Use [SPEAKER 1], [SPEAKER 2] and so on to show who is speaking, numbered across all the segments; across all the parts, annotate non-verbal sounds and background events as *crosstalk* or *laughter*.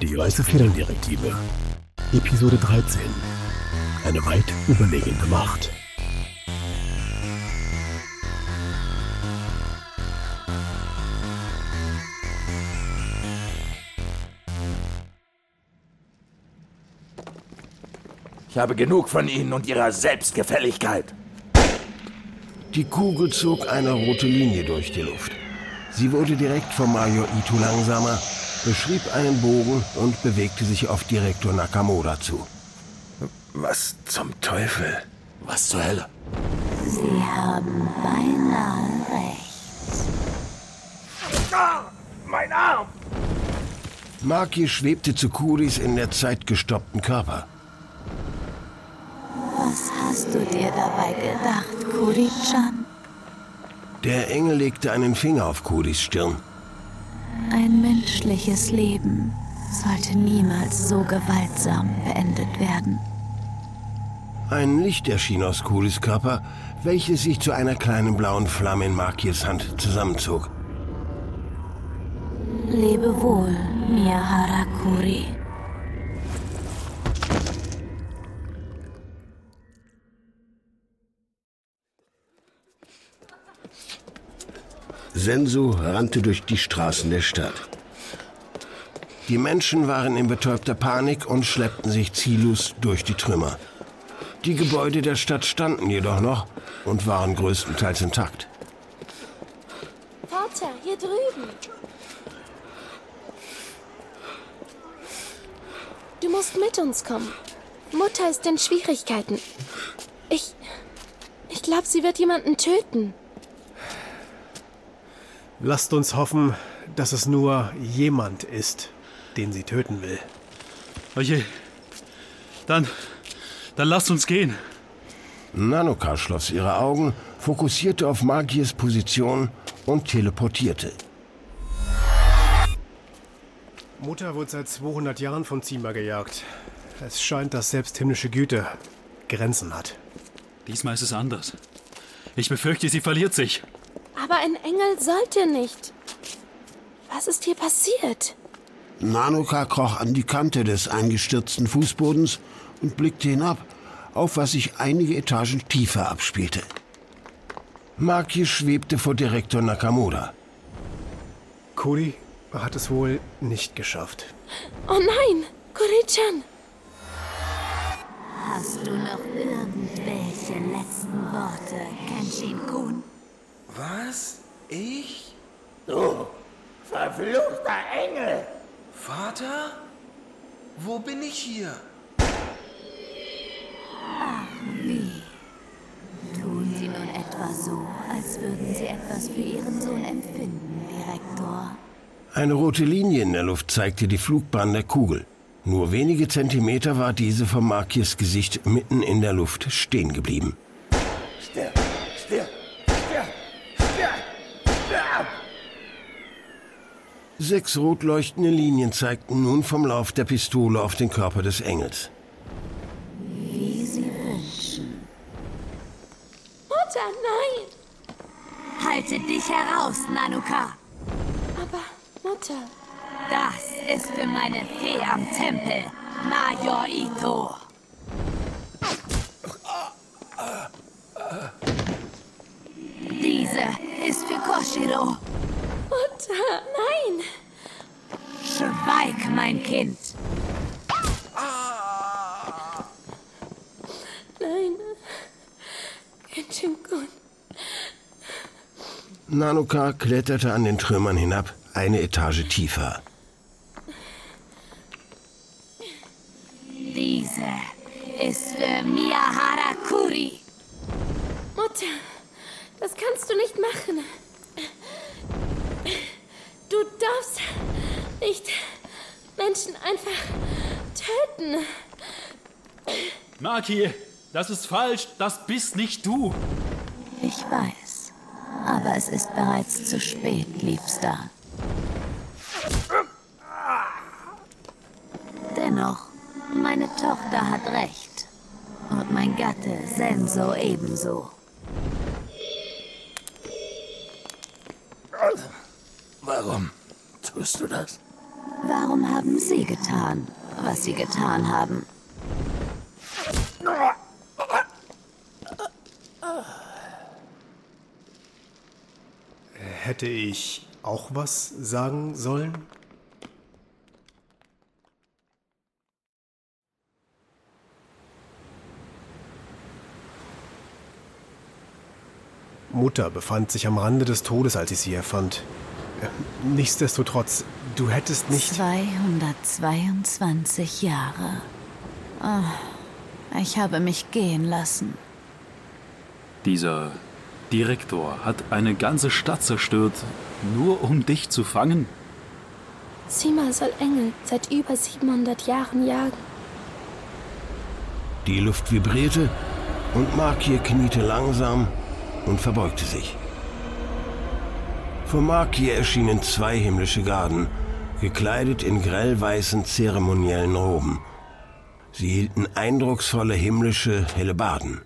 [SPEAKER 1] Die weiße Federndirektive. Episode 13. Eine weit überlegene Macht.
[SPEAKER 2] Ich habe genug von Ihnen und Ihrer Selbstgefälligkeit.
[SPEAKER 3] Die Kugel zog eine rote Linie durch die Luft. Sie wurde direkt vom Major Ito langsamer, beschrieb einen Bogen und bewegte sich auf Direktor Nakamura zu.
[SPEAKER 2] Was zum Teufel? Was zur Hölle?
[SPEAKER 4] Sie haben beinahe recht.
[SPEAKER 2] Ah, mein Arm!
[SPEAKER 3] Maki schwebte zu Kuris in der Zeit gestoppten Körper.
[SPEAKER 4] Was hast du dir dabei gedacht, Kuri-chan?
[SPEAKER 3] Der Engel legte einen Finger auf Kuris Stirn.
[SPEAKER 4] Ein menschliches Leben sollte niemals so gewaltsam beendet werden.
[SPEAKER 3] Ein Licht erschien aus Kuris Körper, welches sich zu einer kleinen blauen Flamme in Makies Hand zusammenzog.
[SPEAKER 4] Lebe wohl, Miyahara Kuri.
[SPEAKER 3] Sensu rannte durch die Straßen der Stadt. Die Menschen waren in betäubter Panik und schleppten sich ziellos durch die Trümmer. Die Gebäude der Stadt standen jedoch noch und waren größtenteils intakt.
[SPEAKER 5] Vater, hier drüben. Du musst mit uns kommen. Mutter ist in Schwierigkeiten. Ich. Ich glaube, sie wird jemanden töten.
[SPEAKER 6] Lasst uns hoffen, dass es nur jemand ist, den sie töten will.
[SPEAKER 7] Oje. Dann. Dann lasst uns gehen.
[SPEAKER 3] Nanoka schloss ihre Augen, fokussierte auf Magiers Position und teleportierte.
[SPEAKER 6] Mutter wurde seit 200 Jahren vom Zima gejagt. Es scheint, dass selbst himmlische Güte Grenzen hat.
[SPEAKER 7] Diesmal ist es anders. Ich befürchte, sie verliert sich.
[SPEAKER 5] Aber ein Engel sollte nicht. Was ist hier passiert?
[SPEAKER 3] Nanoka kroch an die Kante des eingestürzten Fußbodens und blickte hinab, auf was sich einige Etagen tiefer abspielte. Maki schwebte vor Direktor Nakamura.
[SPEAKER 6] Kuri hat es wohl nicht geschafft.
[SPEAKER 5] Oh nein, Kuri-chan.
[SPEAKER 4] Hast du noch irgendwelche letzten Worte, Kenshin-kun?
[SPEAKER 8] Was? Ich?
[SPEAKER 2] Du, verfluchter Engel!
[SPEAKER 8] Vater? Wo bin ich hier?
[SPEAKER 4] Wie? Tun Sie nun etwa so, als würden Sie etwas für Ihren Sohn empfinden, Direktor?
[SPEAKER 3] Eine rote Linie in der Luft zeigte die Flugbahn der Kugel. Nur wenige Zentimeter war diese vom Markiers Gesicht mitten in der Luft stehen geblieben. Sechs rot leuchtende Linien zeigten nun vom Lauf der Pistole auf den Körper des Engels.
[SPEAKER 4] Wie Sie wünschen.
[SPEAKER 5] Mutter, nein!
[SPEAKER 4] Halte dich heraus, Nanuka!
[SPEAKER 5] Aber, Mutter,
[SPEAKER 4] Das ist für meine Fee am Tempel, Major Ito. Diese ist für Koshiro.
[SPEAKER 5] Mutter, nein!
[SPEAKER 4] Schweig, mein Kind.
[SPEAKER 5] Nein. Kenshin-kun.
[SPEAKER 3] Nanoka kletterte an den Trümmern hinab, eine Etage tiefer.
[SPEAKER 4] Diese ist für Miyahara Kuri.
[SPEAKER 5] Mutter, das kannst du nicht machen. Du darfst nicht Menschen einfach töten.
[SPEAKER 7] Maki, das ist falsch. Das bist nicht du.
[SPEAKER 4] Ich weiß. Aber es ist bereits zu spät, Liebster. Dennoch, meine Tochter hat recht. Und mein Gatte Senso ebenso.
[SPEAKER 2] Warum tust du das?
[SPEAKER 4] Warum haben Sie getan, was Sie getan haben?
[SPEAKER 6] Hätte ich auch was sagen sollen? Mutter befand sich am Rande des Todes, als ich sie erfand. Nichtsdestotrotz, du hättest nicht...
[SPEAKER 4] 222 Jahre. Ah, ich habe mich gehen lassen.
[SPEAKER 7] Dieser Direktor hat eine ganze Stadt zerstört, nur um dich zu fangen?
[SPEAKER 5] Sima soll Engel seit über 700 Jahren jagen.
[SPEAKER 3] Die Luft vibrierte und Markir kniete langsam und verbeugte sich. Vor Markir erschienen zwei himmlische Garden, gekleidet in grellweißen zeremoniellen Roben. Sie hielten eindrucksvolle himmlische Hellebarden.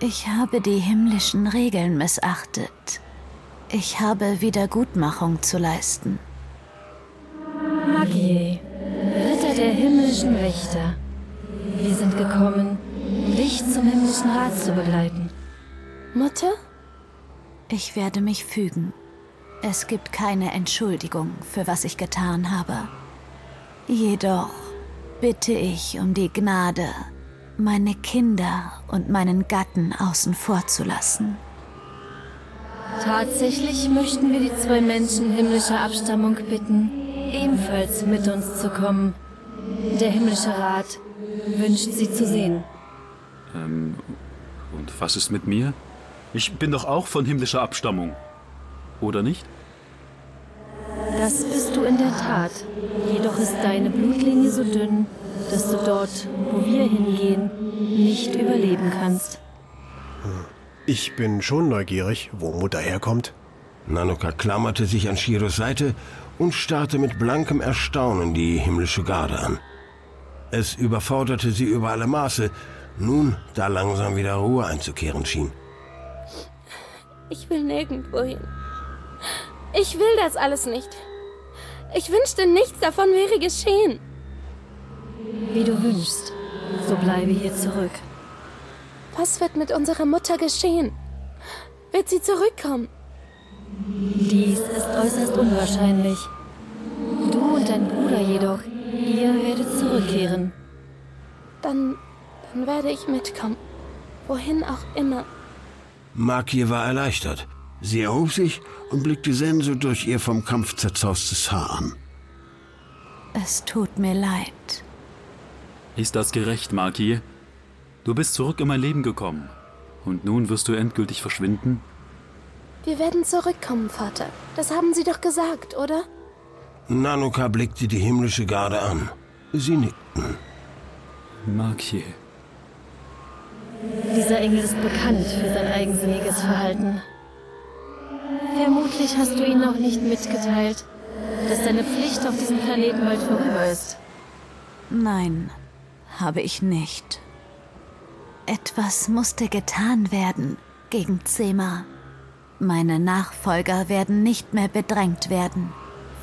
[SPEAKER 4] Ich habe die himmlischen Regeln missachtet. Ich habe Wiedergutmachung zu leisten.
[SPEAKER 9] Magie, Ritter der himmlischen Wächter. Wir sind gekommen, dich zum himmlischen Rat zu begleiten.
[SPEAKER 5] Mutter?
[SPEAKER 4] Ich werde mich fügen. Es gibt keine Entschuldigung für was ich getan habe. Jedoch bitte ich um die Gnade, meine Kinder und meinen Gatten außen vor zu lassen.
[SPEAKER 9] Tatsächlich möchten wir die zwei Menschen himmlischer Abstammung bitten, ebenfalls mit uns zu kommen. Der himmlische Rat wünscht sie zu sehen.
[SPEAKER 7] Ähm, und was ist mit mir? Ich bin doch auch von himmlischer Abstammung. Oder nicht?
[SPEAKER 9] Das bist du in der Tat. Jedoch ist deine Blutlinie so dünn, dass du dort, wo wir hingehen, nicht überleben kannst.
[SPEAKER 6] Ich bin schon neugierig, wo Mutter herkommt.
[SPEAKER 3] Nanoka klammerte sich an Shiros Seite und starrte mit blankem Erstaunen die himmlische Garde an. Es überforderte sie über alle Maße, nun da langsam wieder Ruhe einzukehren schien.
[SPEAKER 5] Ich will nirgendwo hin. Ich will das alles nicht. Ich wünschte, nichts davon wäre geschehen.
[SPEAKER 9] Wie du wünschst, so bleibe hier zurück.
[SPEAKER 5] Was wird mit unserer Mutter geschehen? Wird sie zurückkommen?
[SPEAKER 9] Dies ist äußerst unwahrscheinlich. Du und dein Bruder jedoch, ihr werdet zurückkehren.
[SPEAKER 5] Dann, dann werde ich mitkommen. Wohin auch immer.
[SPEAKER 3] Makir war erleichtert. Sie erhob sich und blickte Senso durch ihr vom Kampf zerzaustes Haar an.
[SPEAKER 4] Es tut mir leid.
[SPEAKER 7] Ist das gerecht, Maki? Du bist zurück in mein Leben gekommen. Und nun wirst du endgültig verschwinden?
[SPEAKER 5] Wir werden zurückkommen, Vater. Das haben Sie doch gesagt, oder?
[SPEAKER 3] Nanoka blickte die himmlische Garde an. Sie nickten.
[SPEAKER 7] Maki.
[SPEAKER 9] Dieser Engel ist bekannt für sein eigensinniges Verhalten. Vermutlich hast du ihn noch nicht mitgeteilt, dass deine Pflicht auf diesem Planeten bald vorüber ist.
[SPEAKER 4] Nein, habe ich nicht. Etwas musste getan werden gegen Zema. Meine Nachfolger werden nicht mehr bedrängt werden,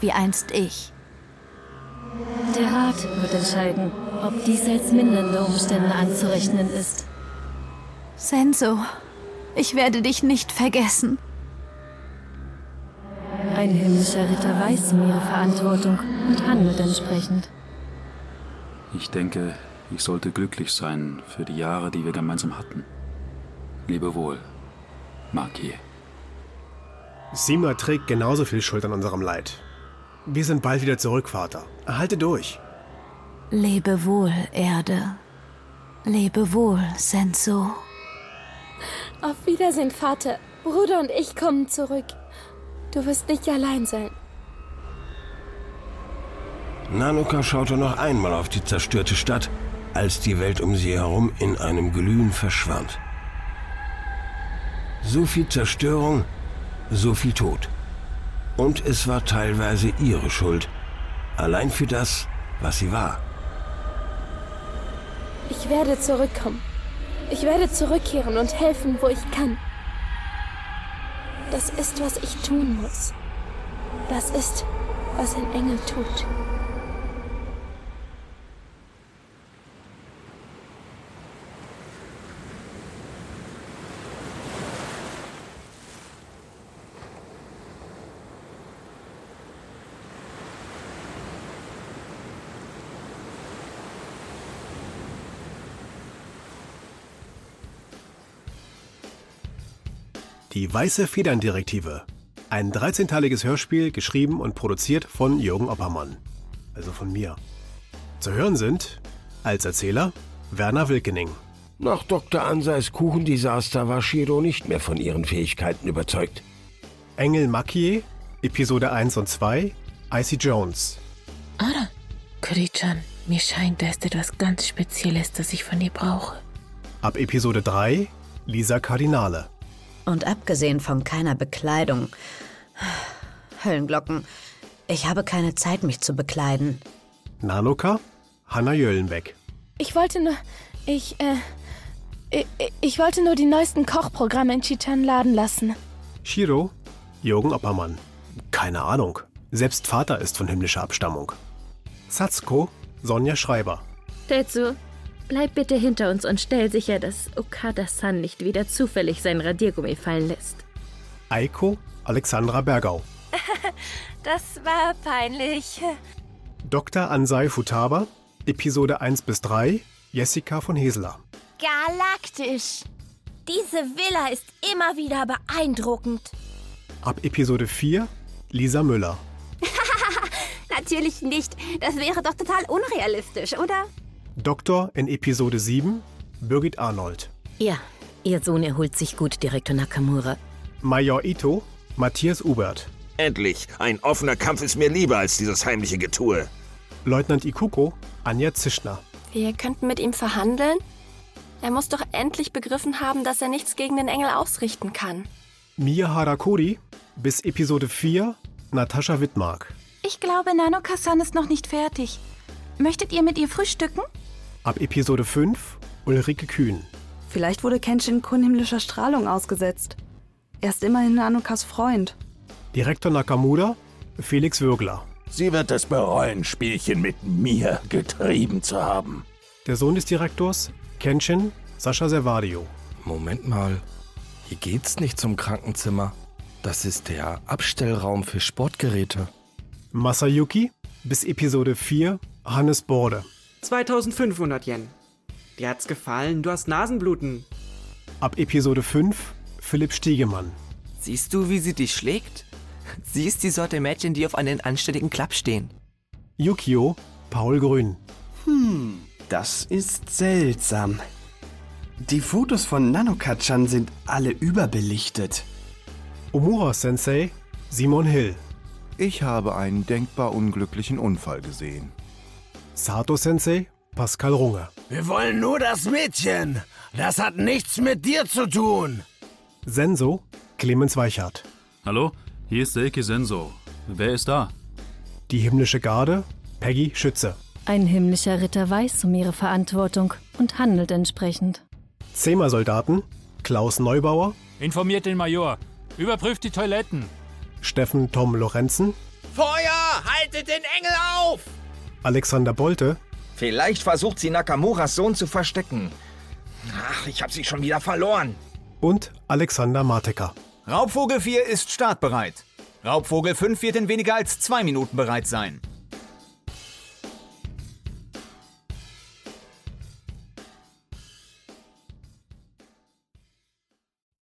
[SPEAKER 4] wie einst ich.
[SPEAKER 9] Der Rat wird entscheiden, ob dies als mindernde Umstände anzurechnen ist.
[SPEAKER 4] Senso, ich werde dich nicht vergessen.
[SPEAKER 9] Ein himmlischer Ritter weiß um ihre Verantwortung und handelt entsprechend.
[SPEAKER 7] Ich denke, ich sollte glücklich sein für die Jahre, die wir gemeinsam hatten. Lebe wohl, Maki.
[SPEAKER 6] Sima trägt genauso viel Schuld an unserem Leid. Wir sind bald wieder zurück, Vater. Halte durch.
[SPEAKER 4] Lebe wohl, Erde. Lebe wohl, Senso.
[SPEAKER 5] Auf Wiedersehen, Vater. Bruder und ich kommen zurück. Du wirst nicht allein sein.
[SPEAKER 3] Nanoka schaute noch einmal auf die zerstörte Stadt, als die Welt um sie herum in einem Glühen verschwand. So viel Zerstörung, so viel Tod. Und es war teilweise ihre Schuld. Allein für das, was sie war.
[SPEAKER 5] Ich werde zurückkommen. Ich werde zurückkehren und helfen, wo ich kann. Das ist, was ich tun muss. Das ist, was ein Engel tut.
[SPEAKER 6] Die Weiße Federndirektive. Ein 13-teiliges Hörspiel, geschrieben und produziert von Jürgen Oppermann. Also von mir. Zu hören sind als Erzähler Werner Wilkening.
[SPEAKER 3] Nach Dr. Ansais Kuchendesaster war Shiro nicht mehr von ihren Fähigkeiten überzeugt.
[SPEAKER 6] Engel Makie, Episode 1 und 2, Icy Jones.
[SPEAKER 10] Ara, Kuri-chan, mir scheint, da ist etwas ganz Spezielles, das ich von dir brauche.
[SPEAKER 6] Ab Episode 3, Lisa Kardinale.
[SPEAKER 4] Und abgesehen von keiner Bekleidung. Höllenglocken. Ich habe keine Zeit, mich zu bekleiden.
[SPEAKER 6] Nanoka, Hanna Jöllenbeck.
[SPEAKER 5] Ich wollte nur. Ich, äh. Ich, ich wollte nur die neuesten Kochprogramme in Chitan laden lassen.
[SPEAKER 6] Shiro, Jürgen Oppermann. Keine Ahnung. Selbst Vater ist von himmlischer Abstammung. Satsuko, Sonja Schreiber.
[SPEAKER 9] Tetsu, bleib bitte hinter uns und stell sicher, dass Okada-san nicht wieder zufällig sein Radiergummi fallen lässt.
[SPEAKER 6] Eiko, Alexandra Bergau. *laughs*
[SPEAKER 11] Das war peinlich.
[SPEAKER 6] Dr. Ansai Futaba, Episode 1 bis 3, Jessica von Heseler.
[SPEAKER 11] Galaktisch. Diese Villa ist immer wieder beeindruckend.
[SPEAKER 6] Ab Episode 4, Lisa Müller. *laughs*
[SPEAKER 11] Natürlich nicht. Das wäre doch total unrealistisch, oder?
[SPEAKER 6] Doktor in Episode 7, Birgit Arnold.
[SPEAKER 10] Ja, Ihr Sohn erholt sich gut, Direktor Nakamura.
[SPEAKER 6] Major Ito, Matthias Ubert.
[SPEAKER 2] Endlich! Ein offener Kampf ist mir lieber als dieses heimliche Getue.
[SPEAKER 6] Leutnant Ikuko, Anja Zischner.
[SPEAKER 5] Wir könnten mit ihm verhandeln? Er muss doch endlich begriffen haben, dass er nichts gegen den Engel ausrichten kann.
[SPEAKER 6] Mia Harakuri, bis Episode 4, Natascha Wittmark.
[SPEAKER 12] Ich glaube, Nanoka-san ist noch nicht fertig. Möchtet ihr mit ihr frühstücken?
[SPEAKER 6] Ab Episode 5, Ulrike Kühn.
[SPEAKER 13] Vielleicht wurde Kenshin Kun himmlischer Strahlung ausgesetzt. Er ist immerhin Nanokas Freund.
[SPEAKER 6] Direktor Nakamura, Felix Würgler.
[SPEAKER 14] Sie wird es bereuen, Spielchen mit mir getrieben zu haben.
[SPEAKER 6] Der Sohn des Direktors, Kenshin, Sascha Servadio.
[SPEAKER 15] Moment mal. Hier geht's nicht zum Krankenzimmer. Das ist der Abstellraum für Sportgeräte.
[SPEAKER 6] Masayuki, bis Episode 4, Hannes Borde.
[SPEAKER 16] 2500 Yen. Dir hat's gefallen, du hast Nasenbluten.
[SPEAKER 6] Ab Episode 5, Philipp Stiegemann.
[SPEAKER 17] Siehst du, wie sie dich schlägt? Sie ist die Sorte Mädchen, die auf einen anständigen Klapp stehen.
[SPEAKER 6] Yukio, Paul Grün.
[SPEAKER 18] Hm, das ist seltsam. Die Fotos von Nanoka-chan sind alle überbelichtet.
[SPEAKER 6] Omura-Sensei, Simon Hill.
[SPEAKER 19] Ich habe einen denkbar unglücklichen Unfall gesehen.
[SPEAKER 6] Sato-Sensei, Pascal Runge.
[SPEAKER 20] Wir wollen nur das Mädchen. Das hat nichts mit dir zu tun.
[SPEAKER 6] Senso, Clemens Weichert.
[SPEAKER 7] Hallo, hier ist Selke Senso. Wer ist da?
[SPEAKER 6] Die himmlische Garde, Peggy Schütze.
[SPEAKER 9] Ein himmlischer Ritter weiß um ihre Verantwortung und handelt entsprechend.
[SPEAKER 6] Zema-Soldaten, Klaus Neubauer.
[SPEAKER 21] Informiert den Major. Überprüft die Toiletten.
[SPEAKER 6] Steffen Tom Lorenzen.
[SPEAKER 20] Feuer! Haltet den Engel auf!
[SPEAKER 6] Alexander Bolte.
[SPEAKER 22] Vielleicht versucht sie Nakamuras Sohn zu verstecken. Ach, ich hab sie schon wieder verloren.
[SPEAKER 6] Und Alexander Matecker.
[SPEAKER 23] Raubvogel 4 ist startbereit. Raubvogel 5 wird in weniger als zwei Minuten bereit sein.